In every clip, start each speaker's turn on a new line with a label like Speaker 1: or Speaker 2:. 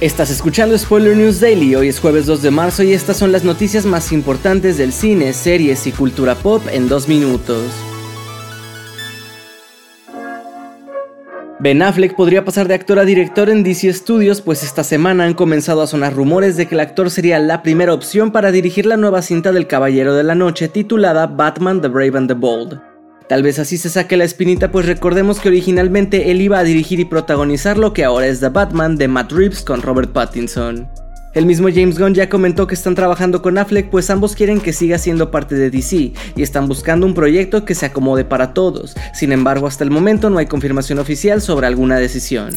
Speaker 1: Estás escuchando Spoiler News Daily, hoy es jueves 2 de marzo y estas son las noticias más importantes del cine, series y cultura pop en dos minutos. Ben Affleck podría pasar de actor a director en DC Studios, pues esta semana han comenzado a sonar rumores de que el actor sería la primera opción para dirigir la nueva cinta del Caballero de la Noche titulada Batman the Brave and the Bold. Tal vez así se saque la espinita, pues recordemos que originalmente él iba a dirigir y protagonizar lo que ahora es The Batman de Matt Reeves con Robert Pattinson. El mismo James Gunn ya comentó que están trabajando con Affleck pues ambos quieren que siga siendo parte de DC y están buscando un proyecto que se acomode para todos. Sin embargo, hasta el momento no hay confirmación oficial sobre alguna decisión.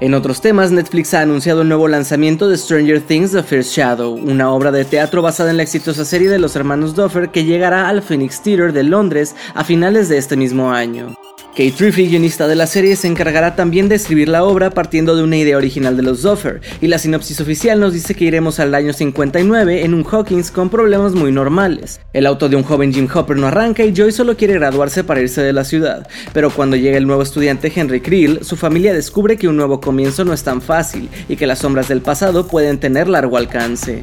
Speaker 1: En otros temas, Netflix ha anunciado el nuevo lanzamiento de Stranger Things The First Shadow, una obra de teatro basada en la exitosa serie de los hermanos Duffer que llegará al Phoenix Theatre de Londres a finales de este mismo año. Kate Riffey, guionista de la serie, se encargará también de escribir la obra partiendo de una idea original de los Duffer, y la sinopsis oficial nos dice que iremos al año 59 en un Hawkins con problemas muy normales. El auto de un joven Jim Hopper no arranca y Joy solo quiere graduarse para irse de la ciudad, pero cuando llega el nuevo estudiante Henry Creel, su familia descubre que un nuevo comienzo no es tan fácil y que las sombras del pasado pueden tener largo alcance.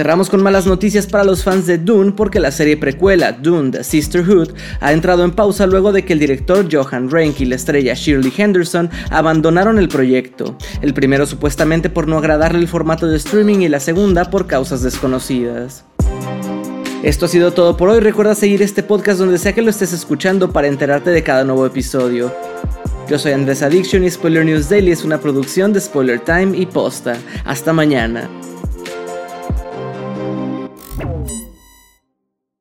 Speaker 1: Cerramos con malas noticias para los fans de Dune porque la serie precuela Dune The Sisterhood ha entrado en pausa luego de que el director Johan Renck y la estrella Shirley Henderson abandonaron el proyecto, el primero supuestamente por no agradarle el formato de streaming y la segunda por causas desconocidas. Esto ha sido todo por hoy, recuerda seguir este podcast donde sea que lo estés escuchando para enterarte de cada nuevo episodio. Yo soy Andrés Addiction y Spoiler News Daily es una producción de Spoiler Time y Posta. Hasta mañana.